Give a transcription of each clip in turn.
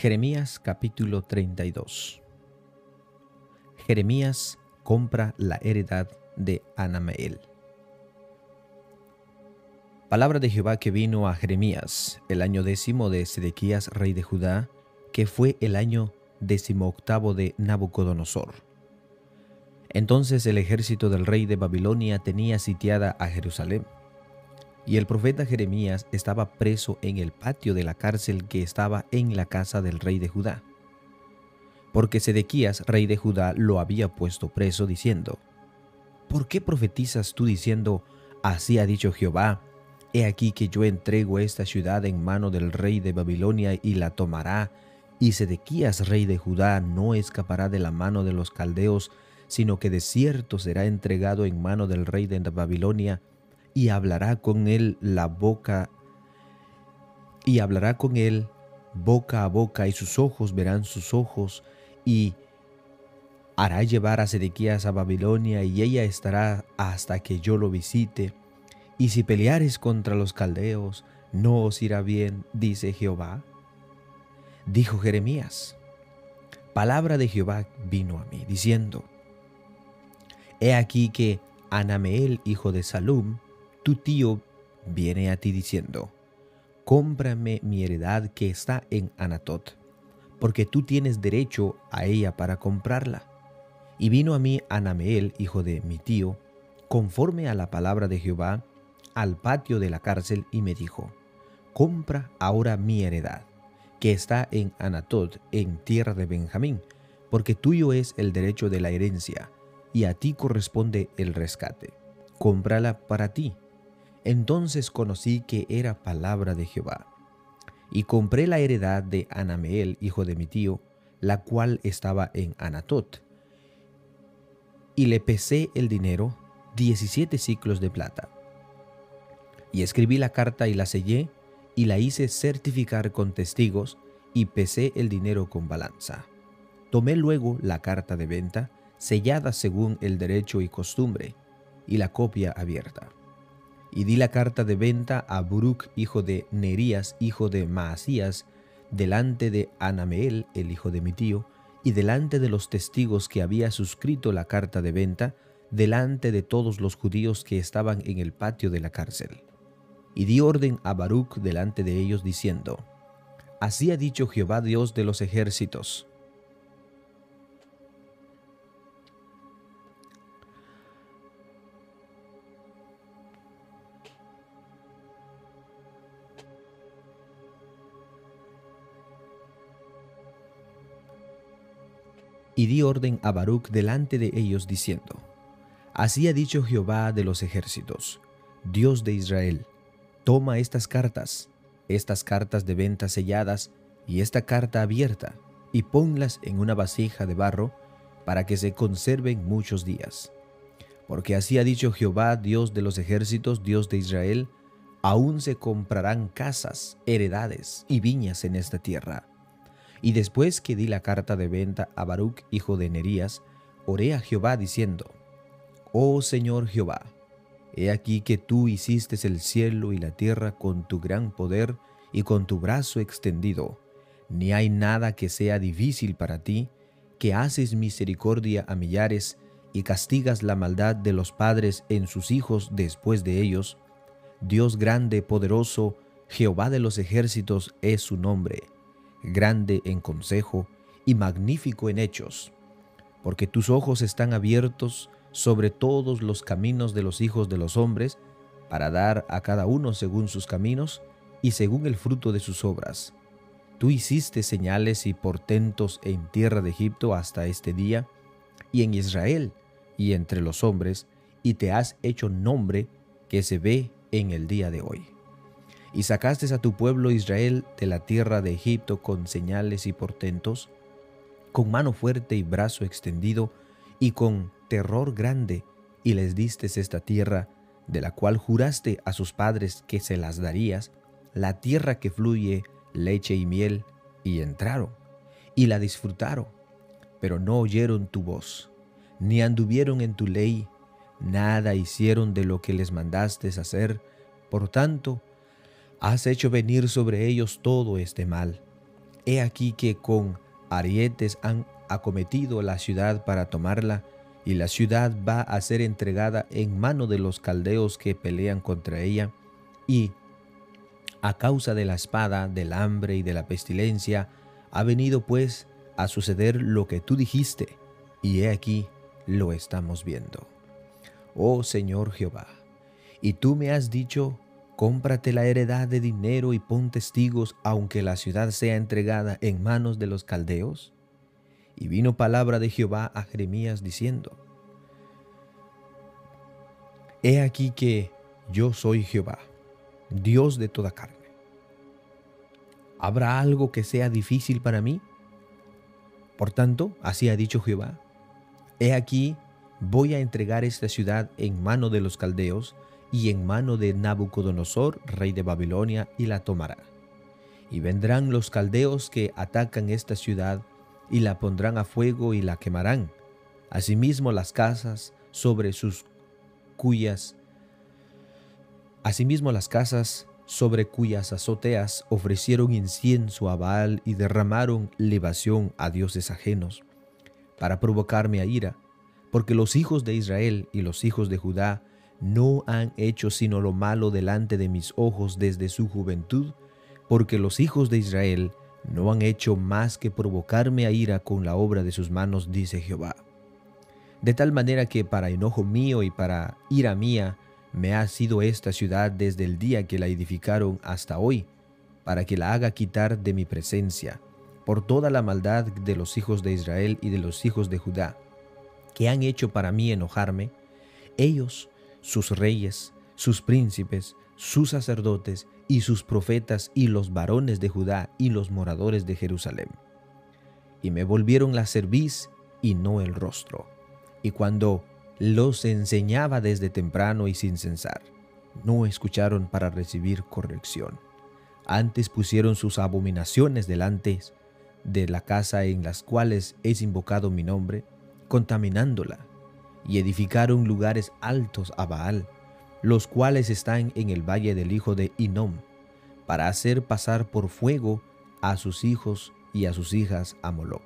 Jeremías capítulo 32 Jeremías compra la heredad de Anameel. Palabra de Jehová que vino a Jeremías el año décimo de Sedequías, rey de Judá, que fue el año decimoctavo de Nabucodonosor. Entonces el ejército del rey de Babilonia tenía sitiada a Jerusalén, y el profeta Jeremías estaba preso en el patio de la cárcel que estaba en la casa del rey de Judá. Porque Sedequías, rey de Judá, lo había puesto preso, diciendo, ¿Por qué profetizas tú diciendo, así ha dicho Jehová, He aquí que yo entrego esta ciudad en mano del rey de Babilonia y la tomará, y Sedequías, rey de Judá, no escapará de la mano de los caldeos, sino que de cierto será entregado en mano del rey de Babilonia, y hablará con él la boca, y hablará con él boca a boca, y sus ojos verán sus ojos, y hará llevar a Sedequías a Babilonia, y ella estará hasta que yo lo visite y si peleares contra los caldeos, no os irá bien, dice Jehová. Dijo Jeremías, palabra de Jehová vino a mí, diciendo, He aquí que Anameel, hijo de Salum, tu tío, viene a ti diciendo, Cómprame mi heredad que está en Anatot, porque tú tienes derecho a ella para comprarla. Y vino a mí Anameel, hijo de mi tío, conforme a la palabra de Jehová, al patio de la cárcel y me dijo, compra ahora mi heredad, que está en Anatot, en tierra de Benjamín, porque tuyo es el derecho de la herencia, y a ti corresponde el rescate. Cómprala para ti. Entonces conocí que era palabra de Jehová. Y compré la heredad de Anameel, hijo de mi tío, la cual estaba en Anatot. Y le pesé el dinero, diecisiete ciclos de plata y escribí la carta y la sellé, y la hice certificar con testigos, y pesé el dinero con balanza. Tomé luego la carta de venta, sellada según el derecho y costumbre, y la copia abierta. Y di la carta de venta a Buruk, hijo de Nerías, hijo de Maasías, delante de Anameel, el hijo de mi tío, y delante de los testigos que había suscrito la carta de venta, delante de todos los judíos que estaban en el patio de la cárcel y di orden a Baruch delante de ellos diciendo, Así ha dicho Jehová Dios de los ejércitos. Y di orden a Baruch delante de ellos diciendo, Así ha dicho Jehová de los ejércitos, Dios de Israel, Toma estas cartas, estas cartas de venta selladas y esta carta abierta, y ponlas en una vasija de barro para que se conserven muchos días. Porque así ha dicho Jehová, Dios de los ejércitos, Dios de Israel, aún se comprarán casas, heredades y viñas en esta tierra. Y después que di la carta de venta a Baruch, hijo de Nerías, oré a Jehová diciendo, Oh Señor Jehová, He aquí que tú hiciste el cielo y la tierra con tu gran poder y con tu brazo extendido. Ni hay nada que sea difícil para ti, que haces misericordia a millares y castigas la maldad de los padres en sus hijos después de ellos. Dios grande, poderoso, Jehová de los ejércitos es su nombre, grande en consejo y magnífico en hechos, porque tus ojos están abiertos sobre todos los caminos de los hijos de los hombres, para dar a cada uno según sus caminos y según el fruto de sus obras. Tú hiciste señales y portentos en tierra de Egipto hasta este día, y en Israel y entre los hombres, y te has hecho nombre que se ve en el día de hoy. Y sacaste a tu pueblo Israel de la tierra de Egipto con señales y portentos, con mano fuerte y brazo extendido, y con terror grande, y les diste esta tierra, de la cual juraste a sus padres que se las darías, la tierra que fluye leche y miel, y entraron, y la disfrutaron, pero no oyeron tu voz, ni anduvieron en tu ley, nada hicieron de lo que les mandaste hacer, por tanto, has hecho venir sobre ellos todo este mal. He aquí que con arietes han acometido la ciudad para tomarla, y la ciudad va a ser entregada en mano de los caldeos que pelean contra ella, y a causa de la espada, del hambre y de la pestilencia, ha venido pues a suceder lo que tú dijiste, y he aquí lo estamos viendo. Oh Señor Jehová, y tú me has dicho, cómprate la heredad de dinero y pon testigos, aunque la ciudad sea entregada en manos de los caldeos. Y vino palabra de Jehová a Jeremías diciendo, He aquí que yo soy Jehová, Dios de toda carne. ¿Habrá algo que sea difícil para mí? Por tanto, así ha dicho Jehová, He aquí, voy a entregar esta ciudad en mano de los caldeos y en mano de Nabucodonosor, rey de Babilonia, y la tomará. Y vendrán los caldeos que atacan esta ciudad y la pondrán a fuego y la quemarán. Asimismo las casas sobre sus cuyas Asimismo las casas sobre cuyas azoteas ofrecieron incienso a Baal y derramaron libación a dioses ajenos, para provocarme a ira, porque los hijos de Israel y los hijos de Judá no han hecho sino lo malo delante de mis ojos desde su juventud, porque los hijos de Israel no han hecho más que provocarme a ira con la obra de sus manos, dice Jehová. De tal manera que para enojo mío y para ira mía me ha sido esta ciudad desde el día que la edificaron hasta hoy, para que la haga quitar de mi presencia, por toda la maldad de los hijos de Israel y de los hijos de Judá, que han hecho para mí enojarme, ellos, sus reyes, sus príncipes, sus sacerdotes y sus profetas y los varones de Judá y los moradores de Jerusalén. Y me volvieron la cerviz y no el rostro. Y cuando los enseñaba desde temprano y sin censar, no escucharon para recibir corrección. Antes pusieron sus abominaciones delante de la casa en las cuales es invocado mi nombre, contaminándola, y edificaron lugares altos a Baal, los cuales están en el valle del hijo de Inom, para hacer pasar por fuego a sus hijos y a sus hijas a Moloc,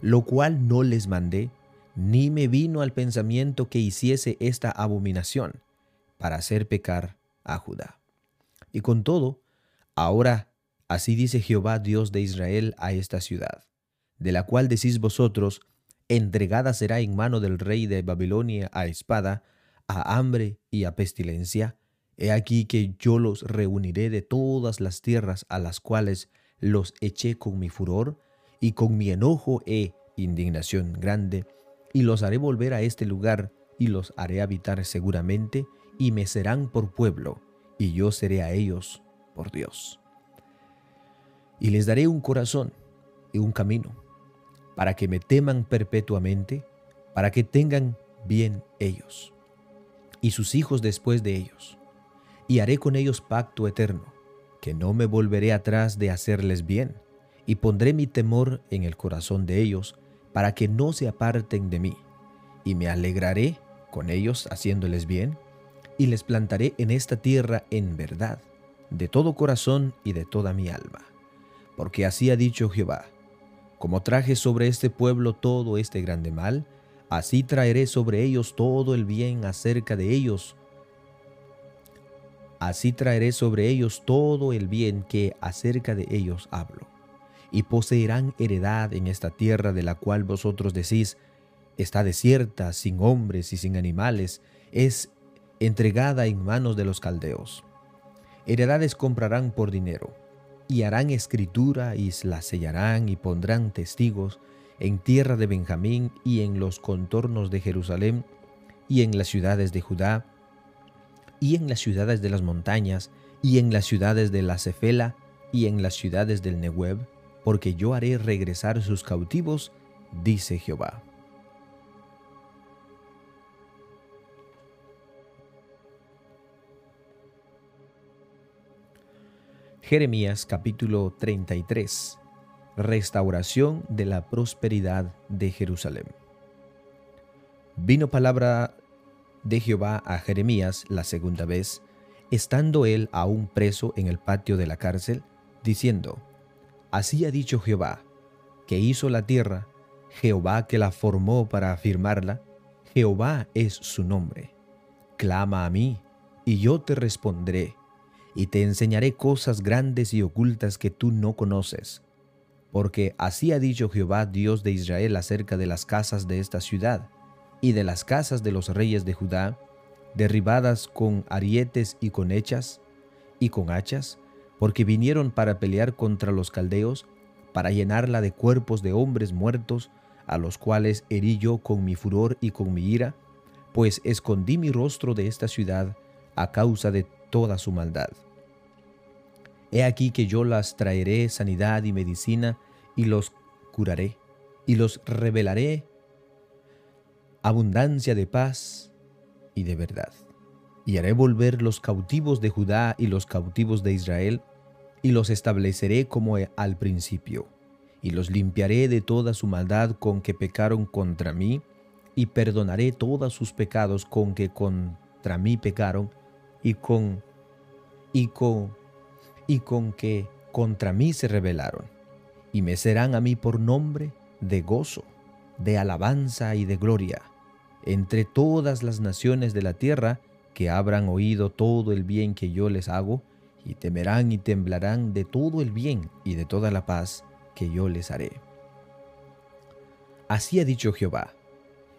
lo cual no les mandé, ni me vino al pensamiento que hiciese esta abominación, para hacer pecar a Judá. Y con todo, ahora así dice Jehová Dios de Israel a esta ciudad, de la cual decís vosotros, entregada será en mano del rey de Babilonia a espada, a hambre y a pestilencia. He aquí que yo los reuniré de todas las tierras a las cuales los eché con mi furor, y con mi enojo e indignación grande, y los haré volver a este lugar, y los haré habitar seguramente, y me serán por pueblo, y yo seré a ellos por Dios. Y les daré un corazón y un camino, para que me teman perpetuamente, para que tengan bien ellos y sus hijos después de ellos, y haré con ellos pacto eterno, que no me volveré atrás de hacerles bien, y pondré mi temor en el corazón de ellos, para que no se aparten de mí, y me alegraré con ellos haciéndoles bien, y les plantaré en esta tierra en verdad, de todo corazón y de toda mi alma. Porque así ha dicho Jehová, como traje sobre este pueblo todo este grande mal, Así traeré sobre ellos todo el bien acerca de ellos. Así traeré sobre ellos todo el bien que acerca de ellos hablo. Y poseerán heredad en esta tierra de la cual vosotros decís, está desierta, sin hombres y sin animales, es entregada en manos de los caldeos. Heredades comprarán por dinero, y harán escritura y la sellarán y pondrán testigos, en tierra de Benjamín y en los contornos de Jerusalén y en las ciudades de Judá y en las ciudades de las montañas y en las ciudades de la Cefela y en las ciudades del Nehueb, porque yo haré regresar sus cautivos, dice Jehová. Jeremías capítulo 33 restauración de la prosperidad de Jerusalén. Vino palabra de Jehová a Jeremías la segunda vez, estando él aún preso en el patio de la cárcel, diciendo, Así ha dicho Jehová, que hizo la tierra, Jehová que la formó para afirmarla, Jehová es su nombre. Clama a mí, y yo te responderé, y te enseñaré cosas grandes y ocultas que tú no conoces. Porque así ha dicho Jehová Dios de Israel acerca de las casas de esta ciudad, y de las casas de los reyes de Judá, derribadas con arietes y con hechas, y con hachas, porque vinieron para pelear contra los caldeos, para llenarla de cuerpos de hombres muertos, a los cuales herí yo con mi furor y con mi ira, pues escondí mi rostro de esta ciudad a causa de toda su maldad. He aquí que yo las traeré sanidad y medicina, y los curaré, y los revelaré abundancia de paz y de verdad. Y haré volver los cautivos de Judá y los cautivos de Israel, y los estableceré como al principio, y los limpiaré de toda su maldad con que pecaron contra mí, y perdonaré todos sus pecados con que contra mí pecaron, y con y con y con que contra mí se rebelaron, y me serán a mí por nombre de gozo, de alabanza y de gloria entre todas las naciones de la tierra que habrán oído todo el bien que yo les hago, y temerán y temblarán de todo el bien y de toda la paz que yo les haré. Así ha dicho Jehová,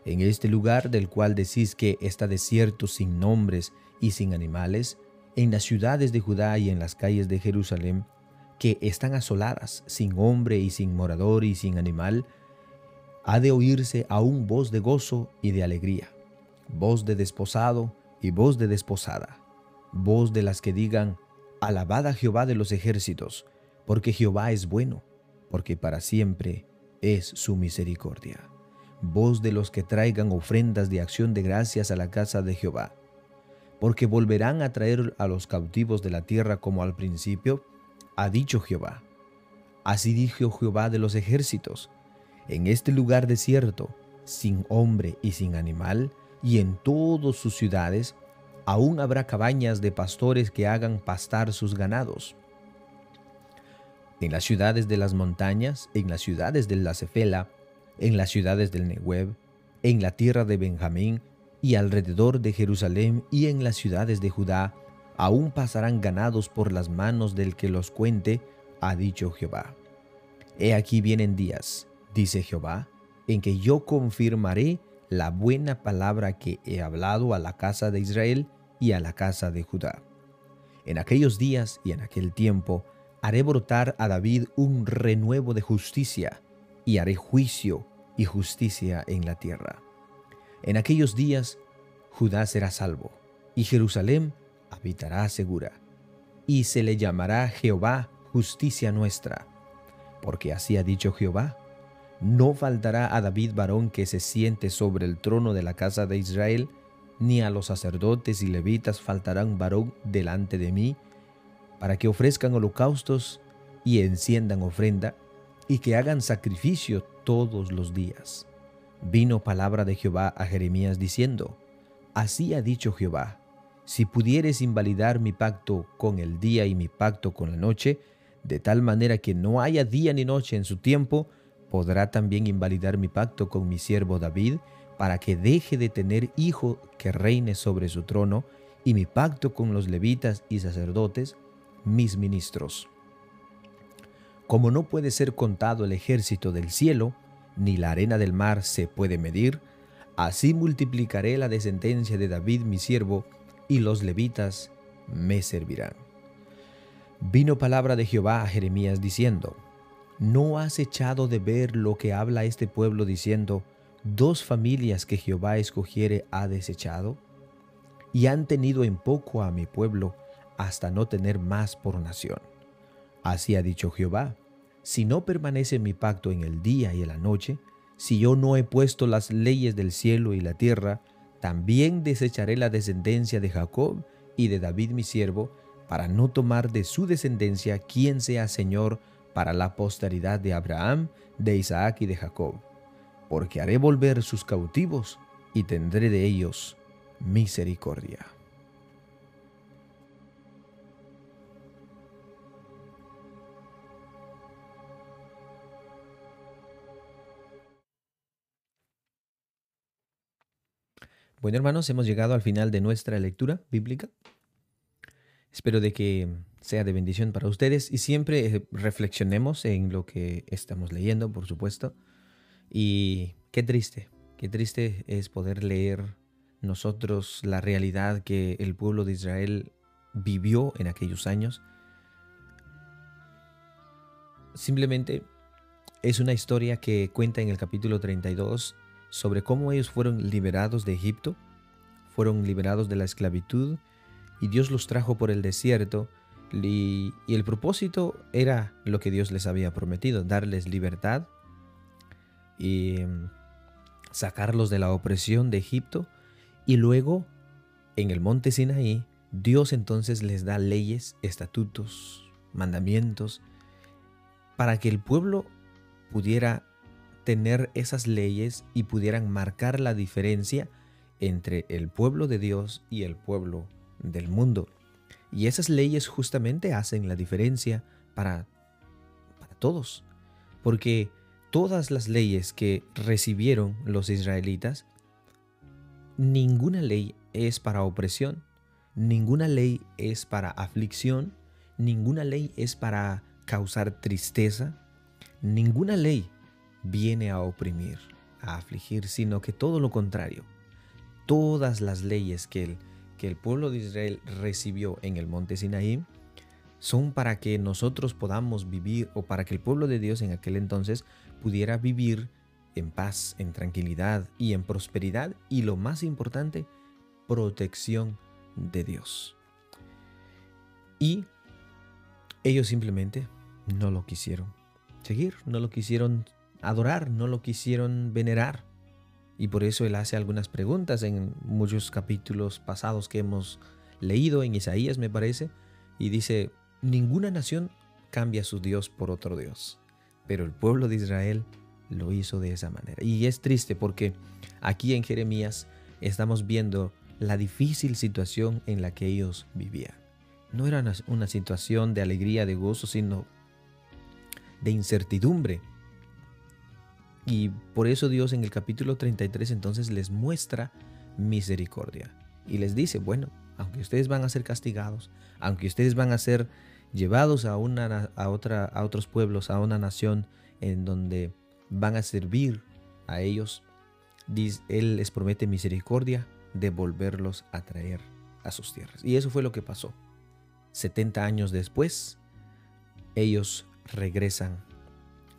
en este lugar del cual decís que está desierto sin nombres y sin animales, en las ciudades de Judá y en las calles de Jerusalén, que están asoladas, sin hombre y sin morador y sin animal, ha de oírse aún voz de gozo y de alegría, voz de desposado y voz de desposada, voz de las que digan, Alabad Jehová de los ejércitos, porque Jehová es bueno, porque para siempre es su misericordia. Voz de los que traigan ofrendas de acción de gracias a la casa de Jehová, porque volverán a traer a los cautivos de la tierra como al principio, ha dicho Jehová. Así dijo Jehová de los ejércitos, en este lugar desierto, sin hombre y sin animal, y en todas sus ciudades, aún habrá cabañas de pastores que hagan pastar sus ganados. En las ciudades de las montañas, en las ciudades de la Cefela, en las ciudades del Nehueb, en la tierra de Benjamín y alrededor de Jerusalén y en las ciudades de Judá, aún pasarán ganados por las manos del que los cuente, ha dicho Jehová. He aquí vienen días, dice Jehová, en que yo confirmaré la buena palabra que he hablado a la casa de Israel y a la casa de Judá. En aquellos días y en aquel tiempo haré brotar a David un renuevo de justicia, y haré juicio y justicia en la tierra. En aquellos días Judá será salvo, y Jerusalén habitará segura, y se le llamará Jehová justicia nuestra, porque así ha dicho Jehová, no faltará a David varón que se siente sobre el trono de la casa de Israel, ni a los sacerdotes y levitas faltarán varón delante de mí, para que ofrezcan holocaustos y enciendan ofrenda, y que hagan sacrificio todos los días. Vino palabra de Jehová a Jeremías diciendo, Así ha dicho Jehová, si pudieres invalidar mi pacto con el día y mi pacto con la noche, de tal manera que no haya día ni noche en su tiempo, podrá también invalidar mi pacto con mi siervo David, para que deje de tener hijo que reine sobre su trono, y mi pacto con los levitas y sacerdotes, mis ministros. Como no puede ser contado el ejército del cielo, ni la arena del mar se puede medir, así multiplicaré la descendencia de David mi siervo, y los levitas me servirán. Vino palabra de Jehová a Jeremías diciendo, ¿No has echado de ver lo que habla este pueblo diciendo, dos familias que Jehová escogiere ha desechado? Y han tenido en poco a mi pueblo hasta no tener más por nación. Así ha dicho Jehová, si no permanece mi pacto en el día y en la noche, si yo no he puesto las leyes del cielo y la tierra, también desecharé la descendencia de Jacob y de David mi siervo, para no tomar de su descendencia quien sea Señor para la posteridad de Abraham, de Isaac y de Jacob, porque haré volver sus cautivos y tendré de ellos misericordia. Bueno, hermanos, hemos llegado al final de nuestra lectura bíblica. Espero de que sea de bendición para ustedes y siempre eh, reflexionemos en lo que estamos leyendo, por supuesto. Y qué triste, qué triste es poder leer nosotros la realidad que el pueblo de Israel vivió en aquellos años. Simplemente es una historia que cuenta en el capítulo 32 sobre cómo ellos fueron liberados de Egipto, fueron liberados de la esclavitud y Dios los trajo por el desierto y, el propósito era lo que Dios les había prometido, darles libertad y mm, sacarlos de la opresión de Egipto y luego en el monte Sinaí Dios entonces les da leyes, estatutos, mandamientos para que el pueblo pudiera tener esas leyes y pudieran marcar la diferencia entre el pueblo de Dios y el pueblo del mundo. Y esas leyes justamente hacen la diferencia para, para todos. Porque todas las leyes que recibieron los israelitas, ninguna ley es para opresión, ninguna ley es para aflicción, ninguna ley es para causar tristeza, ninguna ley viene a oprimir, a afligir, sino que todo lo contrario. Todas las leyes que el, que el pueblo de Israel recibió en el monte Sinaí son para que nosotros podamos vivir o para que el pueblo de Dios en aquel entonces pudiera vivir en paz, en tranquilidad y en prosperidad y lo más importante, protección de Dios. Y ellos simplemente no lo quisieron seguir, no lo quisieron adorar, no lo quisieron venerar. Y por eso él hace algunas preguntas en muchos capítulos pasados que hemos leído, en Isaías me parece, y dice, ninguna nación cambia a su Dios por otro Dios, pero el pueblo de Israel lo hizo de esa manera. Y es triste porque aquí en Jeremías estamos viendo la difícil situación en la que ellos vivían. No era una, situación de alegría, de gozo, sino de incertidumbre y por eso Dios en el capítulo 33 entonces les muestra misericordia y les dice, bueno, aunque ustedes van a ser castigados, aunque ustedes van a ser llevados a, una, a, otra, a otros pueblos, a una nación en donde van a servir a ellos, Él les promete misericordia de volverlos a traer a sus tierras. Y eso fue lo que pasó. 70 años después, ellos regresan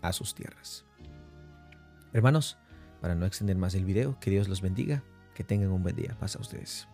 a sus tierras. Hermanos, para no extender más el video, que Dios los bendiga, que tengan un buen día. Pasa a ustedes.